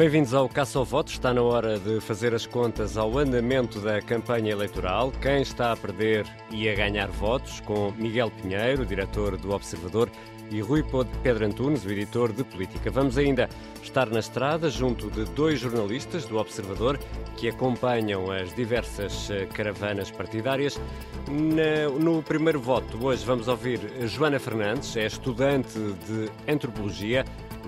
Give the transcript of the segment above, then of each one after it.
Bem-vindos ao Caça ao Voto. Está na hora de fazer as contas ao andamento da campanha eleitoral. Quem está a perder e a ganhar votos, com Miguel Pinheiro, diretor do Observador, e Rui Pedro Antunes, o editor de política. Vamos ainda estar na estrada junto de dois jornalistas do Observador que acompanham as diversas eh, caravanas partidárias. No primeiro voto, hoje vamos ouvir Joana Fernandes, é estudante de antropologia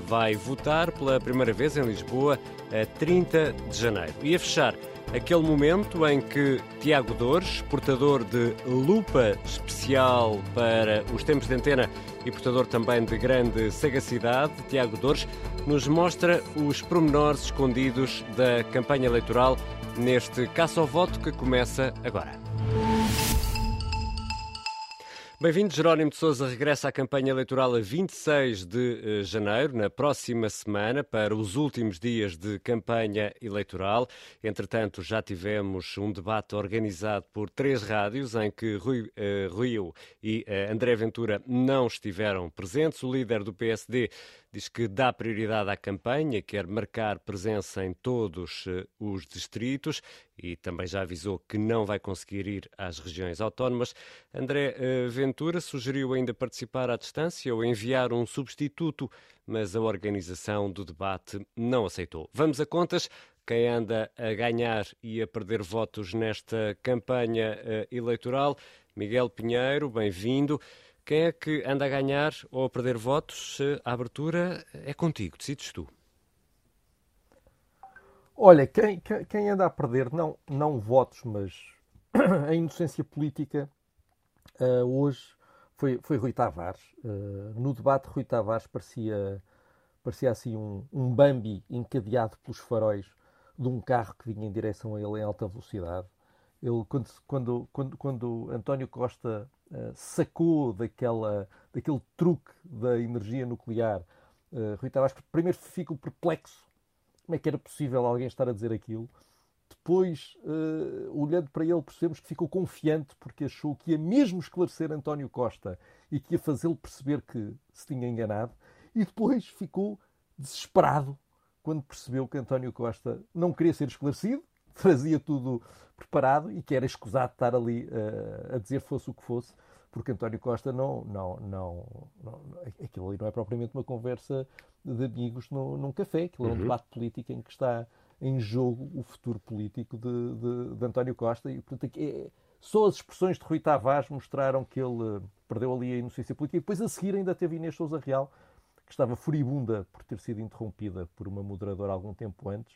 vai votar pela primeira vez em Lisboa a 30 de janeiro. E a fechar, aquele momento em que Tiago Dores, portador de lupa especial para os tempos de antena e portador também de grande sagacidade, Tiago Dores, nos mostra os pormenores escondidos da campanha eleitoral neste caça ao voto que começa agora. Bem-vindo, Jerónimo de Sousa regressa à campanha eleitoral a 26 de eh, janeiro, na próxima semana, para os últimos dias de campanha eleitoral. Entretanto, já tivemos um debate organizado por três rádios, em que Rui uh, Rio e uh, André Ventura não estiveram presentes. O líder do PSD diz que dá prioridade à campanha, quer marcar presença em todos eh, os distritos e também já avisou que não vai conseguir ir às regiões autónomas. André eh, Ventura sugeriu ainda participar à distância ou enviar um substituto, mas a organização do debate não aceitou. Vamos a contas. Quem anda a ganhar e a perder votos nesta campanha eh, eleitoral? Miguel Pinheiro, bem-vindo. Quem é que anda a ganhar ou a perder votos? A abertura é contigo, decides tu. Olha, quem, quem anda a perder, não, não votos, mas a inocência política, uh, hoje foi, foi Rui Tavares. Uh, no debate, Rui Tavares parecia, parecia assim um, um Bambi encadeado pelos faróis de um carro que vinha em direção a ele em alta velocidade. Ele, quando, quando, quando, quando António Costa sacou daquela, daquele truque da energia nuclear, uh, Rui Tavares primeiro ficou perplexo. Como é que era possível alguém estar a dizer aquilo? Depois, uh, olhando para ele, percebemos que ficou confiante porque achou que ia mesmo esclarecer António Costa e que ia fazê-lo perceber que se tinha enganado. E depois ficou desesperado quando percebeu que António Costa não queria ser esclarecido trazia tudo preparado e que era escusado estar ali uh, a dizer fosse o que fosse, porque António Costa não, não, não, não, Aquilo ali não é propriamente uma conversa de amigos no, num café, aquilo é um uhum. debate político em que está em jogo o futuro político de, de, de António Costa e, portanto, é, só as expressões de Rui Tavares mostraram que ele perdeu ali a inocência política e depois a seguir ainda teve Inês Souza Real, que estava furibunda por ter sido interrompida por uma moderadora algum tempo antes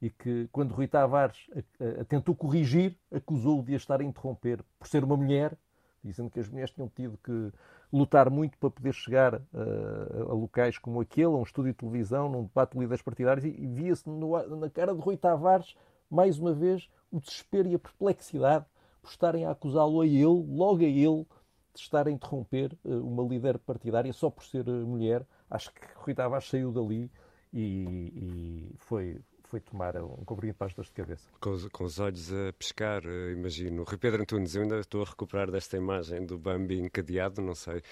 e que, quando Rui Tavares a, a, a tentou corrigir, acusou-o de a estar a interromper por ser uma mulher, dizendo que as mulheres tinham tido que lutar muito para poder chegar uh, a locais como aquele, a um estúdio de televisão, num debate de líderes partidários, e, e via-se na cara de Rui Tavares, mais uma vez, o desespero e a perplexidade por estarem a acusá-lo a ele, logo a ele, de estar a interromper uh, uma líder partidária só por ser uh, mulher. Acho que Rui Tavares saiu dali e, e foi, foi tomar um comprimido para as dores de cabeça. Com os, com os olhos a pescar, eh, imagino. Rui Pedro Antunes, eu ainda estou a recuperar desta imagem do Bambi encadeado, não sei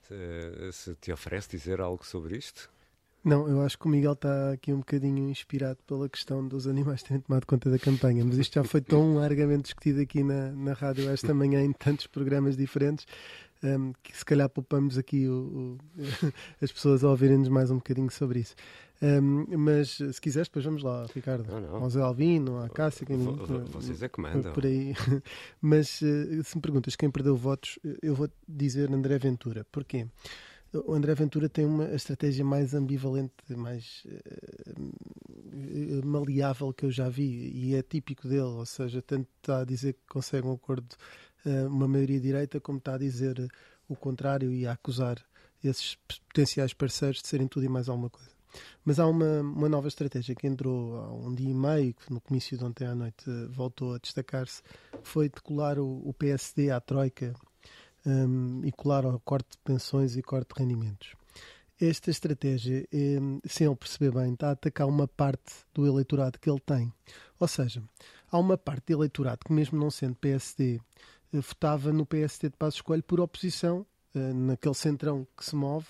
se, eh, se te oferece dizer algo sobre isto. Não, eu acho que o Miguel está aqui um bocadinho inspirado pela questão dos animais terem tomado conta da campanha, mas isto já foi tão largamente discutido aqui na, na rádio esta manhã em tantos programas diferentes um, que se calhar poupamos aqui o, o, as pessoas a ouvirem-nos mais um bocadinho sobre isso. Um, mas se quiseres, depois vamos lá, Ricardo. Não, não. Ao Zé Alvino, à Cássia. Quem, Vocês é que mandam. Por aí. Mas uh, se me perguntas quem perdeu votos, eu vou dizer André Ventura. Porquê? O André Ventura tem uma estratégia mais ambivalente, mais uh, maleável que eu já vi e é típico dele, ou seja, tanto está a dizer que consegue um acordo, uh, uma maioria direita, como está a dizer o contrário e a acusar esses potenciais parceiros de serem tudo e mais alguma coisa. Mas há uma, uma nova estratégia que entrou há um dia e meio, que no comício de ontem à noite eh, voltou a destacar-se, foi de colar o, o PSD à Troika um, e colar ao corte de pensões e corte de rendimentos. Esta estratégia, um, sem ele perceber bem, está a atacar uma parte do eleitorado que ele tem. Ou seja, há uma parte do eleitorado que, mesmo não sendo PSD, eh, votava no PSD de Passo Escolho por oposição, uh, naquele centrão que se move,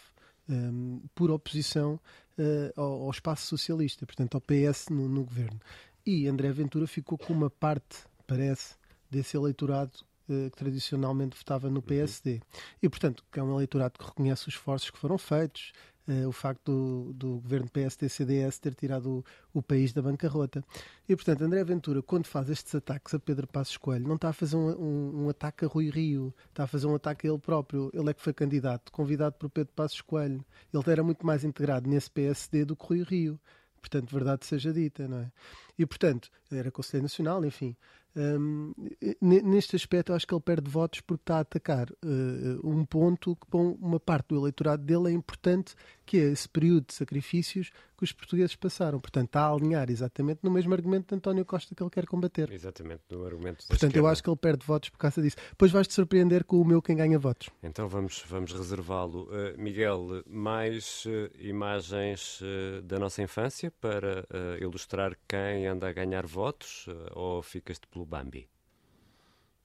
um, por oposição uh, ao, ao, espaço socialista, portanto ao PS no, no governo. E André Ventura ficou com uma parte, parece, desse eleitorado uh, que tradicionalmente votava no PSD. E, portanto, é um eleitorado que reconhece os esforços que foram feitos, uh, o facto do, do governo PSD-CDS ter tirado o, o, país da bancarrota. E, portanto, André Ventura, quando faz estes ataques a Pedro Passos Coelho, não está a fazer um, um, um, ataque a Rui Rio, está a fazer um ataque a ele próprio. Ele é que foi candidato, convidado por Pedro Passos Coelho. Ele era muito mais integrado nesse PSD do que Rui Rio. Portanto, verdade seja dita, não é? E, portanto, era Conselheiro Nacional, enfim. Um, neste aspecto, acho que ele perde votos porque está a atacar uh, um ponto que, para uma parte do eleitorado dele, é importante, que é esse período de sacrifícios que os portugueses passaram. Portanto, está a alinhar exatamente no mesmo argumento de António Costa que ele quer combater. Exatamente, no argumento Portanto, esquerda. eu acho que ele perde votos por causa disso. Depois vais-te surpreender com o meu quem ganha votos. Então vamos, vamos reservá-lo. Uh, Miguel, mais uh, imagens da nossa infância para ilustrar quem anda a ganhar votos ou ficas-te pelo Bambi?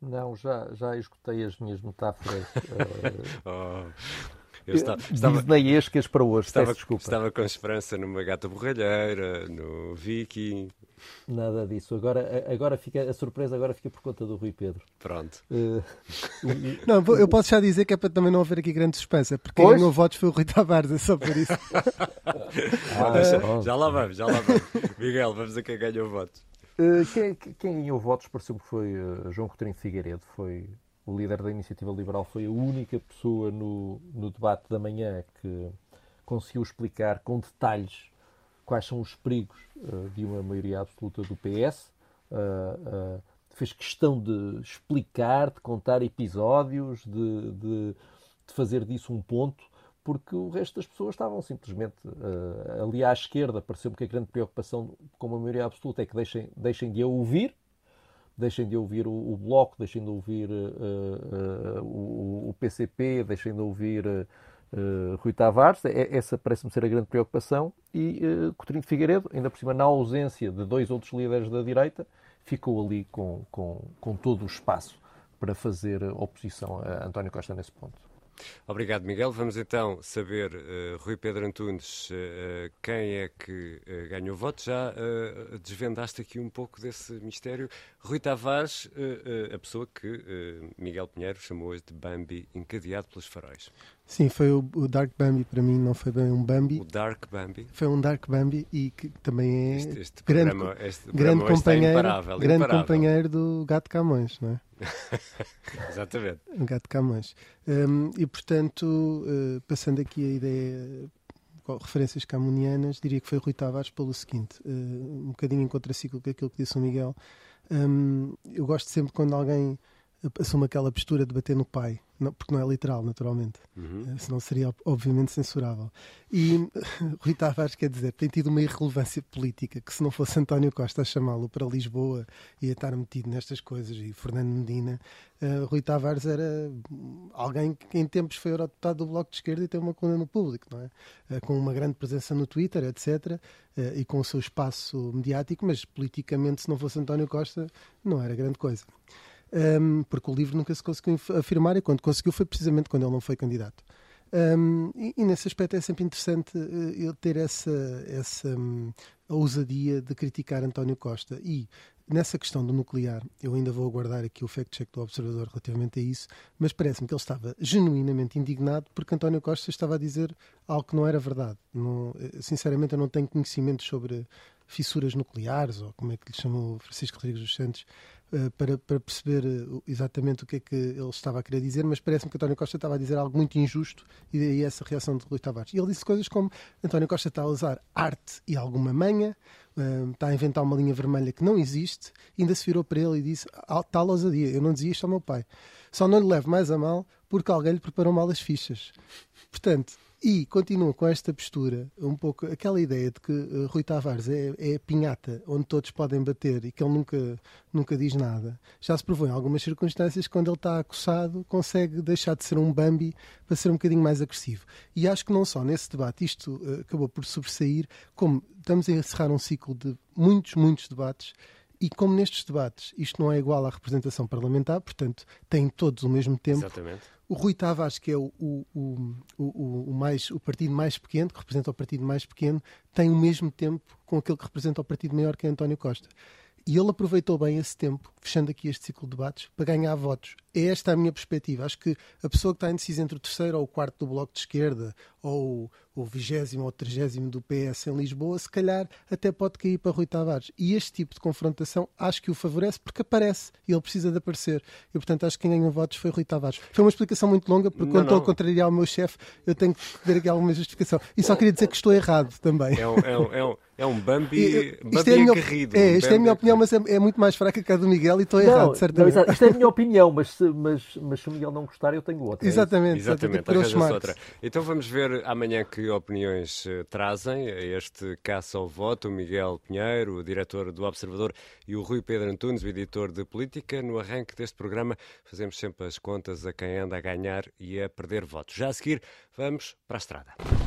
Não, já, já escutei as minhas metáforas. oh. Eu estava, estava, Disneyescas para hoje, estava, desculpa. Estava com esperança numa gata borralheira, no Viking. Nada disso. Agora, agora fica, a surpresa agora fica por conta do Rui Pedro. Pronto. Uh, não, eu posso já dizer que é para também não haver aqui grande suspensa, porque pois? quem ganhou votos foi o Rui Tavares, é só por isso. ah, deixa, já lá vamos, já lá vamos. Miguel, vamos a quem ganhou votos. Uh, quem, quem ganhou votos pareceu que foi uh, João Coutinho Figueiredo, foi o líder da Iniciativa Liberal, foi a única pessoa no, no debate da manhã que conseguiu explicar com detalhes quais são os perigos uh, de uma maioria absoluta do PS. fez questão de explicar, de contar episódios, de, de, de fazer disso um ponto porque o resto das pessoas estavam simplesmente uh, ali à esquerda. Pareceu-me que a grande preocupação com a maioria absoluta é que deixem, deixem de a ouvir, deixem de ouvir o, o Bloco, deixem de ouvir uh, uh, o, o, PCP, deixem de ouvir Rui Tavares. É, essa parece-me ser a grande preocupação. E uh, Coutinho de Figueiredo, ainda por cima, na ausência de dois outros líderes da direita, ficou ali com, com, com todo o espaço para fazer oposição a António Costa nesse ponto. Obrigado, Miguel. Vamos então saber, uh, Rui Pedro Antunes, uh, quem é que uh, ganhou voto. Já desvendaste aqui um pouco desse mistério. Rui Tavares, a pessoa que Miguel Pinheiro chamou hoje de Bambi encadeado pelos faróis. Sim, foi o, o, Dark Bambi, para mim não foi bem um Bambi. O Dark Bambi? Foi um Dark Bambi e que também é este, este grande, programa, este grande companheiro, imparável, grande imparável. companheiro do Gato Camões, não é? Exatamente. O Gato Camões. Um, e portanto, uh, passando aqui a ideia, referências camunianas, diria que foi Rui Tavares pelo seguinte, uh, um bocadinho em contraciclo com aquilo que disse o Miguel. Um, eu gosto sempre quando alguém assume aquela postura de bater no pai, não, porque não é literal, naturalmente, uhum. Eh, senão seria obviamente censurável. E Rui Tavares, quer dizer, tem tido uma irrelevância política que se não fosse António Costa a chamá-lo para Lisboa e a estar metido nestas coisas, e Fernando Medina, uh, Rui Tavares era alguém que em tempos foi eurodeputado do Bloco de Esquerda e tem uma coluna no público, não é? Uh, com uma grande presença no Twitter, etc., uh, e com o seu espaço mediático, mas politicamente, se não fosse António Costa, não era grande coisa um, porque o livro nunca se conseguiu afirmar e quando conseguiu foi precisamente quando ele não foi candidato. Um, e, e, nesse aspecto é sempre interessante uh, ter essa, essa um, ousadia de criticar António Costa. E nessa questão do nuclear, eu ainda vou aguardar aqui o fact-check do Observador relativamente a isso, mas parece-me que ele estava genuinamente indignado porque António Costa estava a dizer algo que não era verdade. Não, eh, sinceramente, eu não tenho conhecimento sobre fissuras nucleares, ou como é que lhe chamou Francisco Rodrigues dos Santos, eh, para, para, perceber eh, exatamente o que é que ele estava a querer dizer, mas parece-me que António Costa estava a dizer algo muito injusto e daí essa reação de Rui Tavares. E ele disse coisas como António Costa está a usar arte e alguma manha, uh, está a inventar uma linha vermelha que não existe, e ainda se virou para ele e disse tal ousadia, eu não dizia isto ao meu pai. Só não lhe levo mais a mal porque alguém lhe preparou mal as fichas. Portanto, e continua com esta postura, um pouco aquela ideia de que uh, Rui Tavares é, é pinhata onde todos podem bater e que ele nunca, nunca diz nada. Já se provou em algumas circunstâncias quando ele está acossado consegue deixar de ser um Bambi para ser um bocadinho mais agressivo. E acho que não só nesse debate isto uh, acabou por sobressair, como estamos a encerrar um ciclo de muitos, muitos debates E como nestes debates isto não é igual à representação parlamentar, portanto, têm todos o mesmo tempo. Exatamente. O Rui Tavares, que é o, o, o, o, mais, o partido mais pequeno, que representa o partido mais pequeno, tem o mesmo tempo com aquele que representa o partido maior, que é António Costa. E ele aproveitou bem esse tempo, fechando aqui este ciclo de debates, para ganhar votos. É esta a minha perspectiva. Acho que a pessoa que está indecisa entre o terceiro ou o quarto do Bloco de Esquerda, ou o vigésimo ou trigésimo do PS em Lisboa, se calhar até pode cair para Rui Tavares. E este tipo de confrontação acho que o favorece porque aparece e ele precisa de aparecer. E portanto acho que quem ganhou votos foi Rui Tavares. Foi uma explicação muito longa, porque não, quando estou a contrariar o meu chefe, eu tenho que ver aqui alguma justificação. E só queria dizer que estou errado também. É um, é um, é um, é um Bambi, Bambi isto é a minha. É, isto é a minha opinião, mas é, é, muito mais fraca que a do Miguel e estou não, errado, certamente. Não, isto é a minha opinião, mas se, mas, mas se o Miguel não gostar, eu tenho outra. Exatamente, é exatamente. exatamente outra. Então vamos ver amanhã que opiniões uh, trazem este caça ao voto, o Miguel Pinheiro, o diretor do Observador, e o Rui Pedro Antunes, o editor de Política. No arranque deste programa fazemos sempre as contas a quem anda a ganhar e a perder votos. Já a seguir, vamos para a estrada.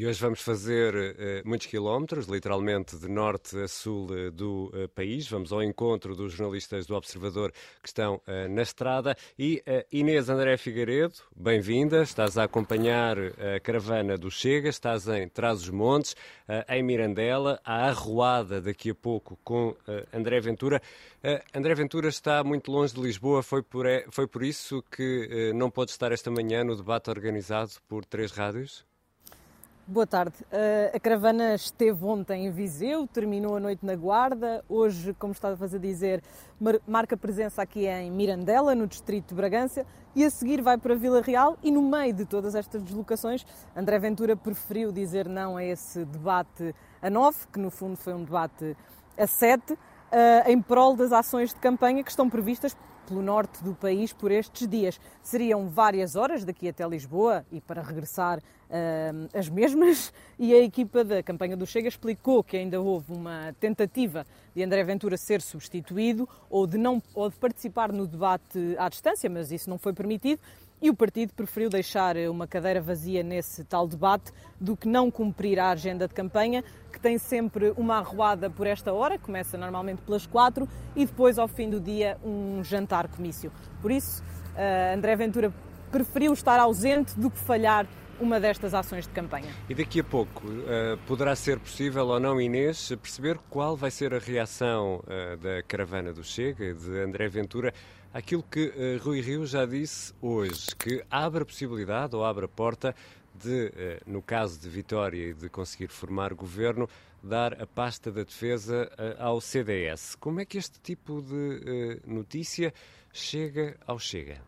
E hoje vamos fazer uh, muitos quilómetros, literalmente de norte a sul uh, do uh, país. Vamos ao encontro dos jornalistas do Observador que estão na estrada. E Inês André Figueiredo, bem-vinda. Estás a acompanhar a caravana do Chega, estás em Trás-os-Montes, em Mirandela, a arruada daqui a pouco com André Ventura. André Ventura está muito longe de Lisboa, foi por, foi por isso que não pode estar esta manhã no debate organizado por três rádios? Boa tarde. Uh, a caravana esteve ontem em Viseu, terminou a noite na Guarda. Hoje, como estava a dizer, marca presença aqui em Mirandela, no distrito de Bragança, e a seguir vai para Vila Real. E no meio de todas estas deslocações, André Ventura preferiu dizer não a esse debate a nove, que no fundo foi um debate a sete, uh, em prol das ações de campanha que estão previstas pelo norte do país por estes dias. Seriam várias horas daqui até Lisboa e para regressar uh, as mesmas. E a equipa da campanha do Chega explicou que ainda houve uma tentativa de André Ventura ser substituído ou de, não, ou de participar no debate à distância, mas isso não foi permitido. E o partido preferiu deixar uma cadeira vazia nesse tal debate do que não cumprir a agenda de campanha, que tem sempre uma arruada por esta hora, começa normalmente pelas quatro, e depois, ao fim do dia, um jantar-comício. Por isso, uh, André Ventura preferiu estar ausente do que falhar uma destas ações de campanha. E daqui a pouco uh, poderá ser possível ou não, Inês, perceber qual vai ser a reação uh, da caravana do Chega, de André Ventura, aquilo que uh, Rui Rio já disse hoje, que abre a possibilidade ou abre a porta de, uh, no caso de vitória e de conseguir formar governo, dar a pasta da defesa uh, ao CDS. Como é que este tipo de notícia chega ao Chega?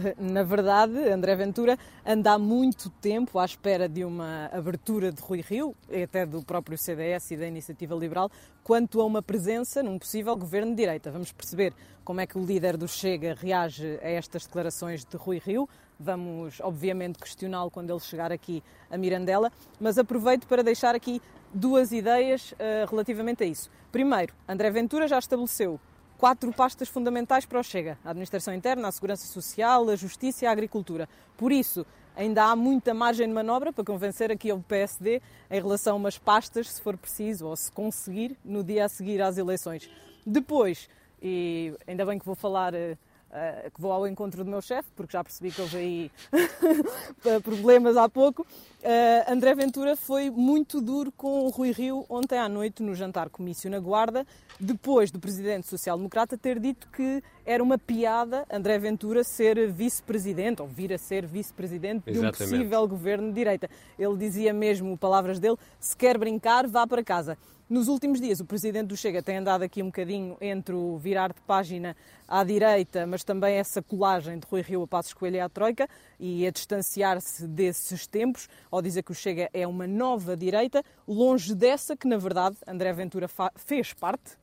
Na verdade, André Ventura anda há muito tempo à espera de uma abertura de Rui Rio, e até do próprio CDS e da Iniciativa Liberal, quanto a uma presença num possível governo de direita. Vamos perceber como é que o líder do Chega reage a estas declarações de Rui Rio. Vamos, obviamente, questioná-lo quando ele chegar aqui a Mirandela, mas aproveito para deixar aqui duas ideias uh, relativamente a isso. Primeiro, André Ventura já estabeleceu quatro pastas fundamentais para o Chega: a administração interna, a segurança social, a justiça e a agricultura. Por isso, ainda há muita margem de manobra para convencer aqui o PSD em relação a umas pastas, se for preciso, ou se conseguir, no dia a seguir às eleições. Depois, e ainda bem que vou falar eh, Uh, que vou ao encontro do meu chefe, porque já percebi que houve aí problemas há pouco. Uh, André Ventura foi muito duro com o Rui Rio ontem à noite no jantar comício na Guarda, depois do presidente social-democrata ter dito que era uma piada André Ventura ser vice-presidente, ou vir a ser vice-presidente de um possível governo de direita. Ele dizia mesmo, palavras dele, se quer brincar, vá para casa. Nos últimos dias, o presidente do Chega tem andado aqui um bocadinho entre o virar de página à direita, mas também essa colagem de Rui Rio a Passos Coelho e à Troika e a distanciar-se desses tempos, ao dizer que o Chega é uma nova direita, longe dessa que, na verdade, André Ventura fez parte,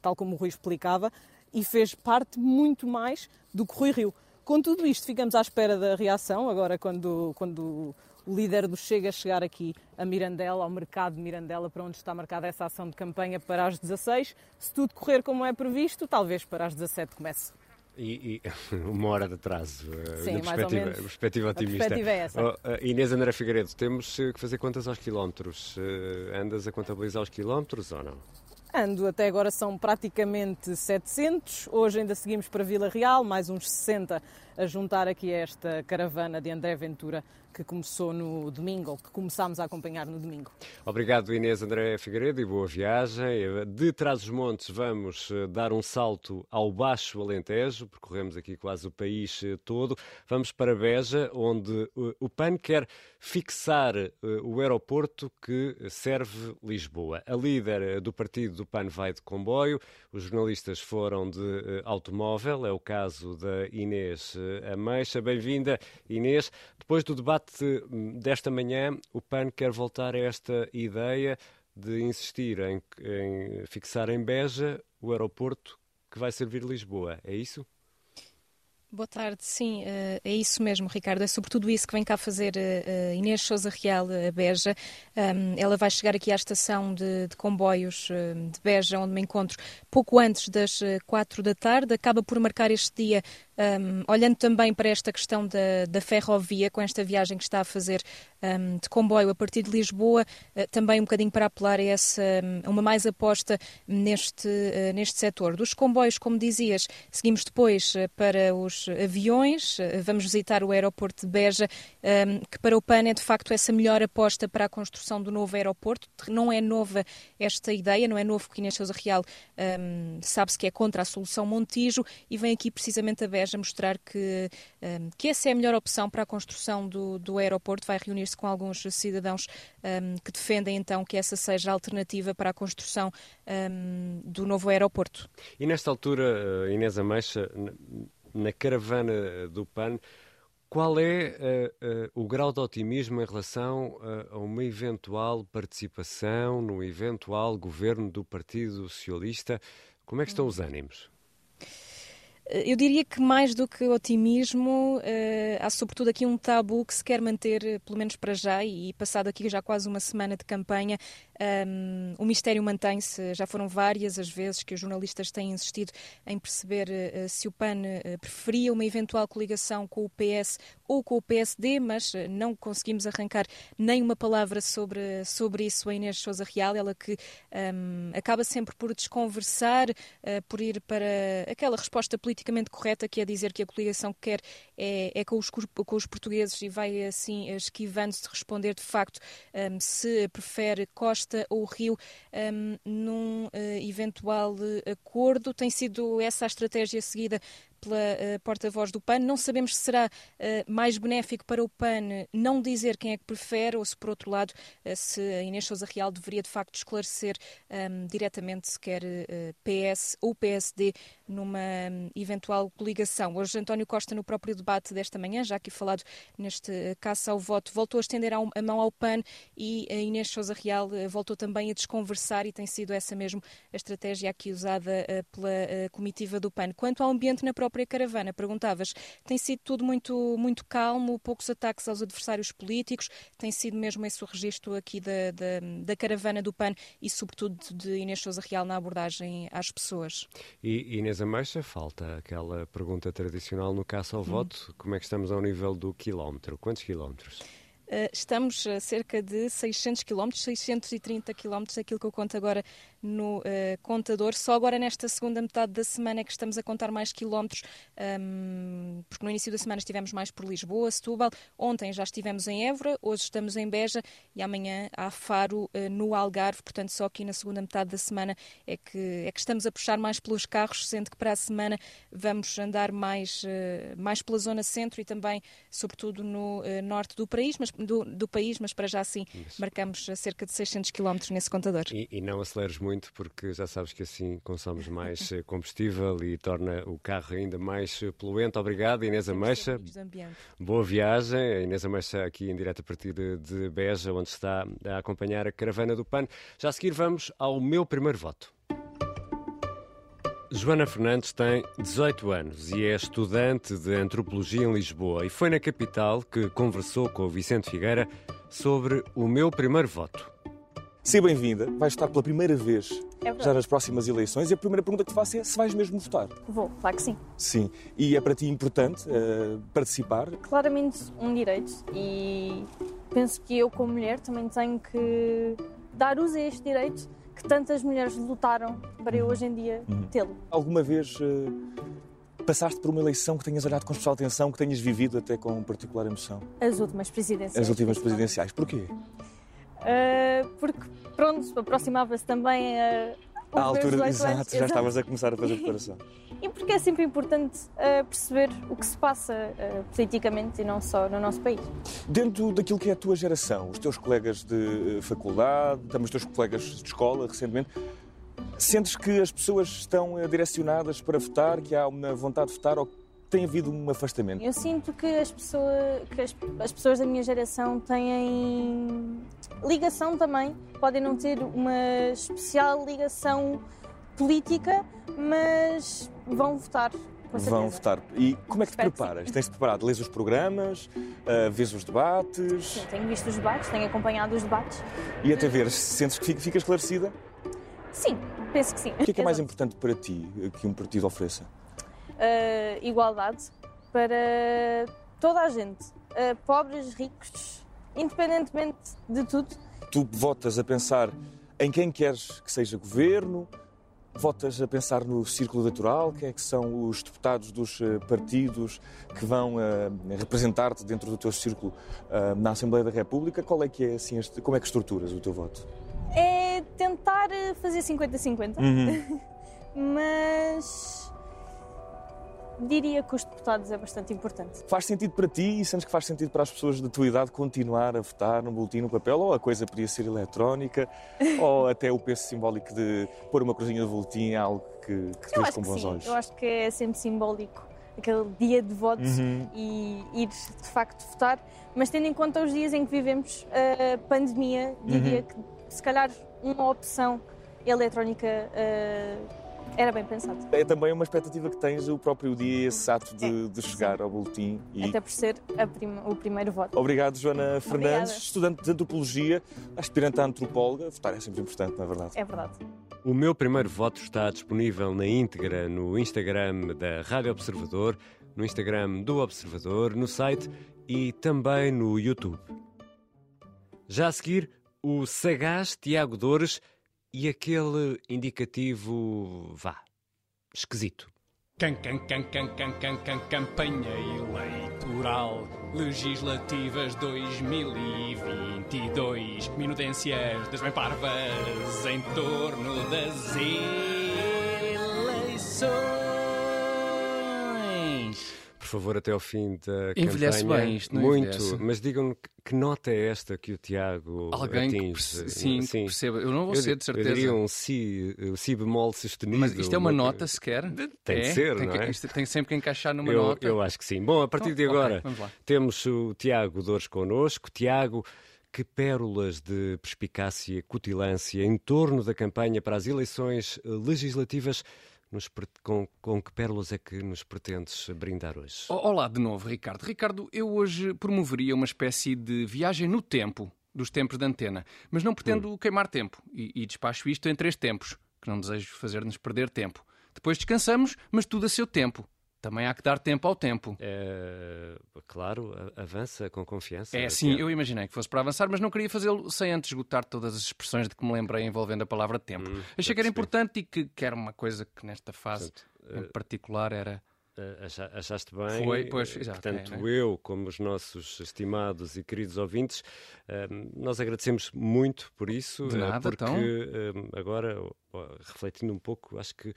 tal como o Rui explicava, e fez parte muito mais do que Rui Rio. Com tudo isto, ficamos à espera da reação, agora quando, quando o líder do Chega chegar aqui a Mirandela, ao mercado de Mirandela, para onde está marcada essa ação de campanha para as 16. Se tudo correr como é previsto, talvez para as 17 comece. E, e, uma hora de atraso. Eh, Sim, perspectiva, ou menos. perspectiva otimista. A perspectiva é essa. Oh, uh, Inês André Figueiredo, temos que fazer contas aos quilómetros. Andas a contabilizar os quilómetros ou não? Ando, até agora são praticamente 700. Hoje ainda seguimos para Vila Real, mais uns 60 a juntar aqui esta caravana de André Ventura que começou no domingo, ou que começámos a acompanhar no domingo. Obrigado, Inês André Figueiredo, e boa viagem. De Trás-os-Montes vamos eh, dar um salto ao Baixo Alentejo, percorremos aqui quase o país eh, todo. Vamos para Beja, onde eh, o PAN quer fixar o aeroporto que serve Lisboa. A líder do partido do PAN vai de comboio, os jornalistas foram de automóvel, é o caso da Inês Ameixa. Bem-vinda, Inês. Depois do debate debate desta manhã, o PAN quer voltar a esta ideia de insistir em, em fixar em Beja o aeroporto que vai servir Lisboa. É isso? Boa tarde, sim, eh, é isso mesmo, Ricardo. É sobretudo isso que vem cá fazer eh, eh, Inês Souza Real, a Beja. Ela vai chegar aqui à estação de, de, comboios de Beja, onde me encontro pouco antes das quatro da tarde. Acaba por marcar este dia um, olhando também para esta questão da, da, ferrovia, com esta viagem que está a fazer um, de comboio a partir de Lisboa, uh, também um bocadinho para apelar a essa, um, uma mais aposta neste, uh, neste setor. Dos comboios, como dizias, seguimos depois uh, para os aviões, vamos visitar o aeroporto de Beja, que para o PAN é de facto essa melhor aposta para a construção do novo aeroporto. Não é nova esta ideia, não é novo que Inês Sousa Real sabe-se que é contra a solução Montijo e vem aqui precisamente a Beja a mostrar que, um, que essa é a melhor opção para a construção do, do aeroporto. Vai reunir-se com alguns cidadãos um, que defendem então que essa seja a alternativa para a construção um, do novo aeroporto. E nesta altura, eh, Inês Ameixa, na caravana do PAN, qual é uh, uh, o grau de otimismo em relação uh, a uma eventual participação no eventual governo do Partido Socialista? Como é que estão os ânimos? Eh, eu diria que mais do que otimismo, uh, há sobretudo aqui um tabu que se quer manter, eh, pelo menos para já, e passado aqui já quase uma semana de campanha, um, o mistério mantém-se. Já foram várias as vezes que os jornalistas têm insistido em perceber uh, se o PAN uh, preferia uma eventual coligação com o PS ou com o PSD, mas não conseguimos arrancar nem uma palavra sobre, sobre isso a Inês Souza Real, ela que um, acaba sempre por desconversar, por ir para aquela resposta politicamente correta, que é dizer que a coligação que quer é, é com, os, com os portugueses e vai assim esquivando-se de responder de facto um, se prefere Costa ou Rio um, num uh, eventual acordo. Tem sido essa a estratégia seguida pela uh, porta-voz do PAN. Não sabemos se será uh, mais benéfico para o PAN não dizer quem é que prefere ou se, por outro lado, se a Inês Souza Real deveria de facto esclarecer um, ehm, diretamente se quer PS ou PSD numa um, eventual coligação. Hoje, António Costa, no próprio debate desta manhã, já aqui falado neste caça ao voto, voltou a estender a mão ao PAN e a Inês Souza Real voltou também a desconversar e tem sido essa mesmo a estratégia aqui usada pela comitiva do PAN. Quanto ao ambiente na própria própria caravana. Perguntavas, tem sido tudo muito, muito calmo, poucos ataques aos adversários políticos, tem sido mesmo esse o registro aqui da, da, da caravana do PAN e, sobretudo, de Inês Souza Real na abordagem às pessoas. E Inês Ameixa, falta aquela pergunta tradicional no caça ao hum. voto, como é que estamos ao nível do quilómetro? Quantos quilómetros? Uh, estamos a cerca de 600 km, 630 km, aquilo que eu conto agora no uh, contador. Só agora nesta segunda metade da semana é que estamos a contar mais quilómetros, um, porque no início da semana estivemos mais por Lisboa, Setúbal, ontem já estivemos em Évora, hoje estamos em Beja e amanhã há Faro uh, no Algarve, portanto só aqui na segunda metade da semana é que, é que estamos a puxar mais pelos carros, sendo que para a semana vamos andar mais, uh, mais pela zona centro e também, sobretudo, no norte do país, mas, do, do, país, mas para já sim marcamos cerca de 600 quilómetros nesse contador. E, e não aceleres muito muito, porque já sabes que assim consomos mais eh, combustível e torna o carro ainda mais eh, poluente. Obrigado, Inês Ameixa. Boa viagem. A Inês Ameixa aqui em direto a partir de, de Beja, onde está a acompanhar a caravana do PAN. Já a seguir vamos ao meu primeiro voto. Joana Fernandes tem 18 anos e é estudante de antropologia em Lisboa e foi na capital que conversou com o Vicente Figueira sobre o meu primeiro voto. Seja bem-vinda, vai estar pela primeira vez verdade. já nas próximas eleições. E a primeira pergunta que te faço é se vais mesmo votar. Vou, claro que sim. Sim. E é para ti importante eh, participar? Claramente um direito e penso que eu, como mulher, também tenho que dar uso a este direito que tantas mulheres lutaram para eu hoje em dia tê-lo. Alguma vez eh, passaste por uma eleição que tenhas olhado com especial atenção, que tenhas vivido até com particular emoção? As últimas presidenciais. As últimas presidenciais. Porquê? Uh, porque, pronto, aproximava-se também a. À altura, exato, já estavas a começar a fazer preparação. E porque é sempre importante uh, perceber o que se passa uh, politicamente e não só no nosso país. Dentro daquilo que é a tua geração, os teus colegas de eh, faculdade, também os teus colegas de escola, recentemente, sentes que as pessoas estão eh, direcionadas para votar, que há uma vontade de votar ou tem havido um afastamento? Eu sinto que as, pessoa, que as, as pessoas da minha geração têm ligação também, podem não ter uma especial ligação política, mas vão votar. Vão votar. E como é que te Espero que preparas? Tens-te preparado? Lês os programas, uh, vês os debates Sim, tenho visto os debates, tenho acompanhado os debates. e até ver se sentes que fica, esclarecida? Sim, penso que sim. O que é que é mais importante para ti que um partido ofereça? Uh, igualdade para toda a gente, uh, pobres, ricos, independentemente de tudo. Tu votas a pensar em quem queres que seja governo, votas a pensar no círculo eleitoral, quem é que são os deputados dos eh, partidos que vão eh, representar-te dentro do teu círculo eh, na Assembleia da República, qual é que é assim, este, como é que estruturas o teu voto? É tentar uh, fazer 50-50, Uhum. mas diria que os deputados é bastante importante. Faz sentido para ti e sentes que faz sentido para as pessoas da tua idade continuar a votar no boletim, no papel, ou a coisa podia ser eletrónica, ou até o peso simbólico de pôr uma cruzinha de boletim é algo que, que vês acho com bons sim, olhos? eu acho que é sempre simbólico aquele dia de voto Uhum. e ir de facto votar, mas tendo em conta os dias em que vivemos, a pandemia, diria Uhum. que se calhar uma opção eletrónica eh, era bem pensado. É também uma expectativa que tens o próprio dia, esse ato de, É, de chegar ao boletim. E... Até por ser a prim- o primeiro voto. Obrigado, Joana Fernandes, Obrigada. estudante de antropologia, aspirante a antropóloga. Votar é sempre importante, não é verdade? É verdade. O meu primeiro voto está disponível na íntegra no Instagram da Rádio Observador, no Instagram do Observador, no site e também no YouTube. Já a seguir, o sagaz Tiago Dores e aquele indicativo, vá, esquisito. Can, can, can, can, can, can, can, campanha eleitoral legislativas 2022 minudências das bem parvas em torno das eleições. Por favor, até ao fim da Envelhece campanha. bem, isto não Muito, envelhece. mas digam-me que- que nota é esta que o Tiago Alguém que atinge? perce- sim, que perceba. Eu não vou Eu ser, de certeza. Eu diria um si, uh, si bemol sustenido. Mas isto é uma nota sequer? Tem de É? ser, tem não que, é? tem sempre que encaixar numa eu, nota. eu acho que sim. Bom, a partir Então, de agora lá. temos o Tiago Dores connosco. Tiago, que pérolas de perspicácia, cutilância em torno da campanha para as eleições eh, legislativas, nos com, com que pérolas é que nos pretendes brindar hoje? Olá de novo, Ricardo. Ricardo, eu hoje promoveria uma espécie de viagem no tempo dos tempos da antena, mas não pretendo Hum. queimar tempo e, e despacho isto em três tempos, que não desejo fazer-nos perder tempo. Depois descansamos, mas tudo a seu tempo. Também há que dar tempo ao tempo. É, claro, avança com confiança. É, sim, eu imaginei que fosse para avançar, mas não queria fazê-lo sem antes esgotar todas as expressões de que me lembrei envolvendo a palavra tempo. Hum, Achei que era importante e que, que era uma coisa que nesta fase Portanto, em particular era. Eh, acha- Achaste bem? Foi, pois, Eh, exato, Portanto, é, né? eu, como os nossos estimados e queridos ouvintes, eh, nós agradecemos muito por isso. De eh, nada, porque então. eh, agora, refletindo um pouco, acho que eh,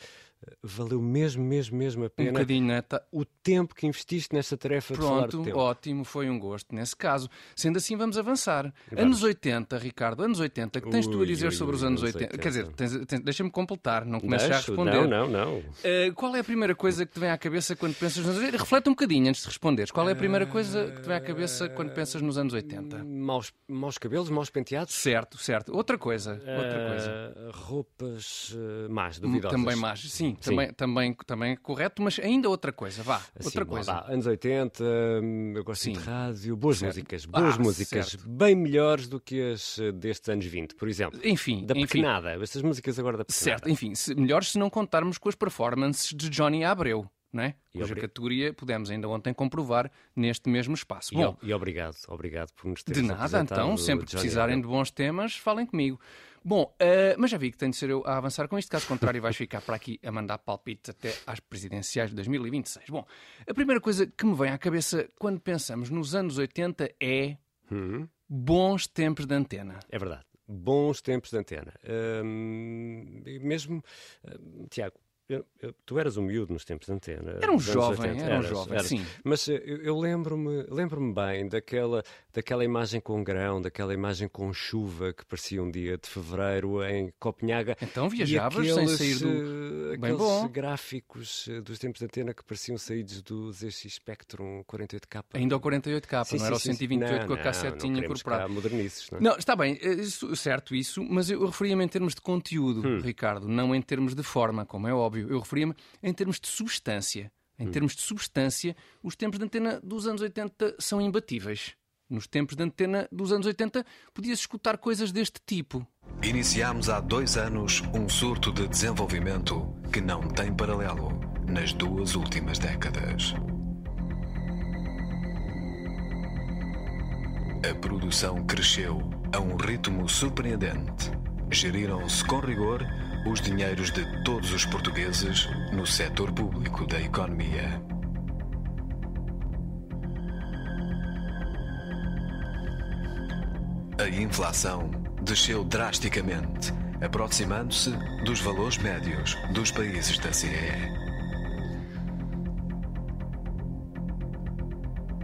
valeu mesmo, mesmo, mesmo a Um pena bocadinho, né? Tá- o tempo que investiste nesta tarefa de de Pronto, tempo. ótimo, foi um gosto nesse caso. Sendo assim, vamos avançar. Vamos. Anos 80, Ricardo, anos 80, que tens tu a Ui, dizer ui, sobre ui, os anos anos 80? Quer dizer, 80. tens- tens- deixa-me completar, não já a responder. Não, não, não. Eh, qual é a primeira coisa que te vem à cabeça quando pensas nos anos 80? Reflete um bocadinho antes de responderes. Qual é a primeira coisa que te vem à cabeça quando pensas nos anos 80? Maus, maus cabelos, maus penteados. Certo, certo. Outra coisa, outra coisa. Eh, roupas mais uh, más, duvidosas. Também mais, sim, sim. Também, também, também correto, mas ainda outra coisa, vá, assim, outra coisa. Vá, anos 80, hum, eu gosto sim. de rádio, boas certo. músicas, boas ah, músicas, certo. bem melhores do que as eh, destes anos 20, por exemplo. Enfim, da pequenada, estas músicas agora da pequenada. Certo, enfim, se, melhores se não contarmos com as performances de Johnny Abreu não é? E cuja categoria pudemos ainda ontem comprovar neste mesmo espaço. E, Bom, e obrigado, obrigado por nos teres De nada, então, sempre que precisarem de bons temas, falem comigo. Bom, uh, mas já vi que tenho de ser eu a avançar com isto, caso contrário vais ficar para aqui a mandar palpites até às presidenciais de 2026. Bom, a primeira coisa que me vem à cabeça quando pensamos nos anos 80 é hum. bons tempos de antena. É verdade bons tempos de antena. Hum, mesmo, hum, Tiago, eu, eu, tu eras um miúdo nos tempos de antena. Era um jovem, era um jovem, eras. sim. Mas eu, eu lembro-me lembro bem daquela, daquela imagem com grão, daquela imagem com chuva que parecia um dia de fevereiro em Copenhaga. Então viajavas aqueles, sem sair do... Eh, aqueles bom. gráficos eh, dos tempos de antena que pareciam saídos do ZX Spectrum 48K. Ainda o 48K, sim, não sim, era o 128 sim. com a cassetinha incorporada. Não, modernices, não, não, está bem, eh, isso, certo isso, mas eu referia-me em termos de conteúdo, hum. Ricardo, não em termos de forma, como é óbvio. Eu referia-me em termos de substância. Em hum. termos de substância, os tempos de antena dos anos 80 são imbatíveis. Nos tempos de antena dos anos 80, podia-se escutar coisas deste tipo. Iniciámos há dois anos um surto de desenvolvimento que não tem paralelo nas duas últimas décadas. A produção cresceu a um ritmo surpreendente. Geriram-se com rigor os dinheiros de todos os portugueses no setor público da economia. A inflação desceu drasticamente, aproximando-se dos valores médios dos países da CEE.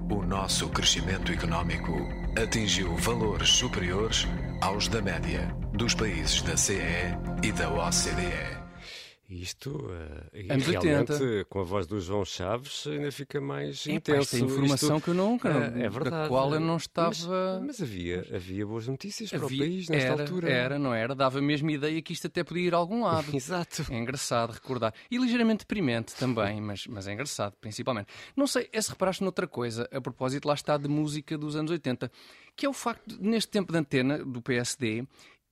O nosso crescimento económico atingiu valores superiores aos da média dos países da CE e da OCDE. Isto, uh, Anos realmente, 80. com a voz do João Chaves, ainda fica mais é, intenso. Esta informação Isto, que eu nunca, uh, é verdade, da qual eu não estava... Mas, mas havia, havia boas notícias havia, para o país nesta era, altura. Era, não era? Dava a mesma ideia que isto até podia ir a algum lado. Exato. É engraçado recordar. E ligeiramente deprimente também, mas, mas é engraçado, principalmente. Não sei é se reparaste noutra coisa, a propósito, lá está, de música dos anos 80, que é o facto, de, neste tempo de antena do PSD,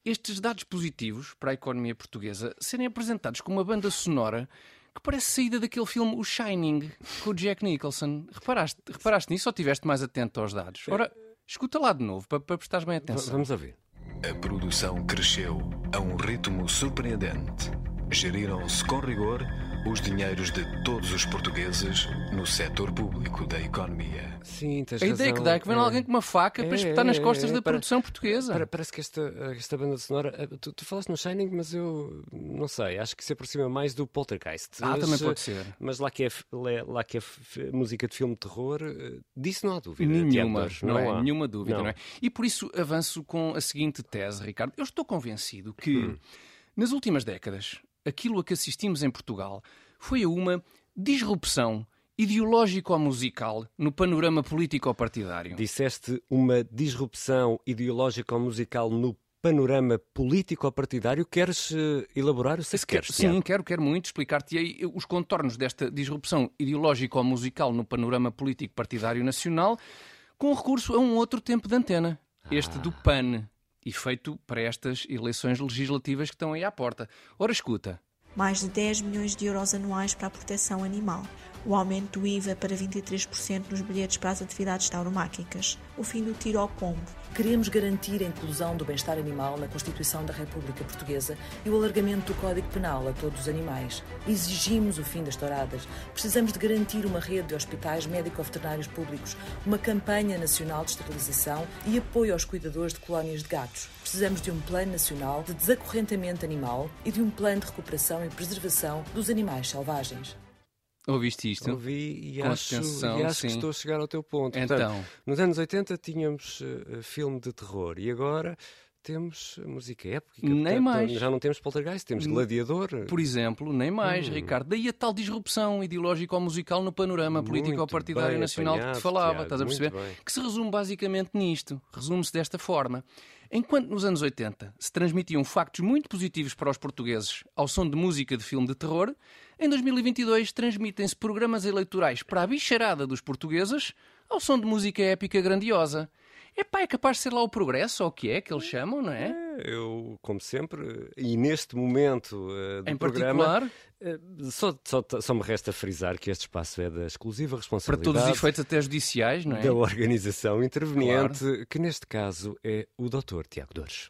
estes dados positivos para a economia portuguesa serem apresentados com uma banda sonora que parece saída daquele filme O Shining, com o Jack Nicholson. Reparaste, reparaste nisso ou estiveste mais atento aos dados? Ora, escuta lá de novo, para, para prestares bem atenção. Vamos a ver. A produção cresceu a um ritmo surpreendente. Geriram-se com rigor os dinheiros de todos os portugueses no setor público da economia. Sim, tens A razão. ideia que dá é que vem é. alguém com uma faca é, para espetar nas costas é, da para, produção portuguesa. Para, parece que esta, esta banda sonora. Eh, tu, tu, falaste no Shining, mas eu não sei. Acho que se aproxima mais do Poltergeist. Ah, mas, também pode ser. Mas lá que é, lá que é música de filme de terror, eh, disso não há dúvida. Nenhuma, não, não é? Nenhuma dúvida, não. não. é? E por isso avanço com a seguinte tese, Ricardo. Eu estou convencido que hum. nas últimas décadas aquilo a que assistimos em Portugal foi a uma disrupção ideológico-musical no panorama político-partidário. Disseste uma disrupção ideológico-musical no panorama político-partidário. Queres uh, elaborar? o que queres. Sim, quero, quero muito explicar-te os contornos desta disrupção ideológico-musical no panorama político-partidário nacional com recurso a um outro tempo de antena, este ah. do PAN, e feito para estas eleições legislativas que estão aí à porta. Ora, escuta. Mais de 10 milhões de euros anuais para a proteção animal o aumento do IVA para 23% nos bilhetes para as atividades tauromáquicas, o fim do tiro ao pombo. Queremos garantir a inclusão do bem-estar animal na Constituição da República Portuguesa e o alargamento do Código Penal a todos os animais. Exigimos o fim das touradas. Precisamos de garantir uma rede de hospitais médico-veterinários públicos, uma campanha nacional de esterilização e apoio aos cuidadores de colónias de gatos. Precisamos de um plano nacional de desacorrentamento animal e de um plano de recuperação e preservação dos animais selvagens. Ouviste isto? Ouvi e acho, atenção, e acho que estou a chegar ao teu ponto. Então, Portanto, nos anos 80 tínhamos uh, filme de terror e agora temos música épica. Nem portanto, mais. Já não temos poltergeist, temos gladiador. Por exemplo, nem mais, Hum. Ricardo. Daí a tal disrupção ideológico-musical no panorama político-partidário nacional de que apanhado, te falava, Tiago, estás a perceber? Que se resume basicamente nisto. Resume-se desta forma. Enquanto nos anos 80 se transmitiam factos muito positivos para os portugueses ao som de música de filme de terror, em 2022 transmitem-se programas eleitorais para a bicharada dos portugueses ao som de música épica grandiosa. Epá, é capaz de ser lá o progresso, ou o que é que eles chamam, não é? Eu, como sempre, e neste momento eh, do Em programa, eh, só, só, só me resta frisar que este espaço é da exclusiva para responsabilidade todos os efeitos até judiciais, não é? da organização interveniente, que neste caso é o Dr. Tiago Dores.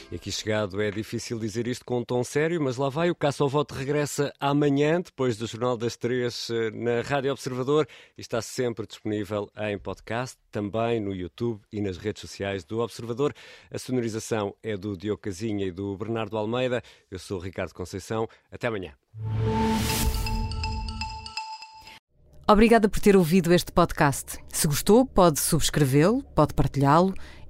E aqui chegado é difícil dizer isto com um tom sério, mas lá vai. O Caça ao Voto regressa amanhã, depois do Jornal das Três, eh, na Rádio Observador. E está sempre disponível em podcast, também no YouTube e nas redes sociais do Observador. A sonorização é do Diogo Casinha e do Bernardo Almeida. Eu sou Ricardo Conceição. Até amanhã. Obrigada por ter ouvido este podcast. Se gostou, pode subscrevê-lo, pode partilhá-lo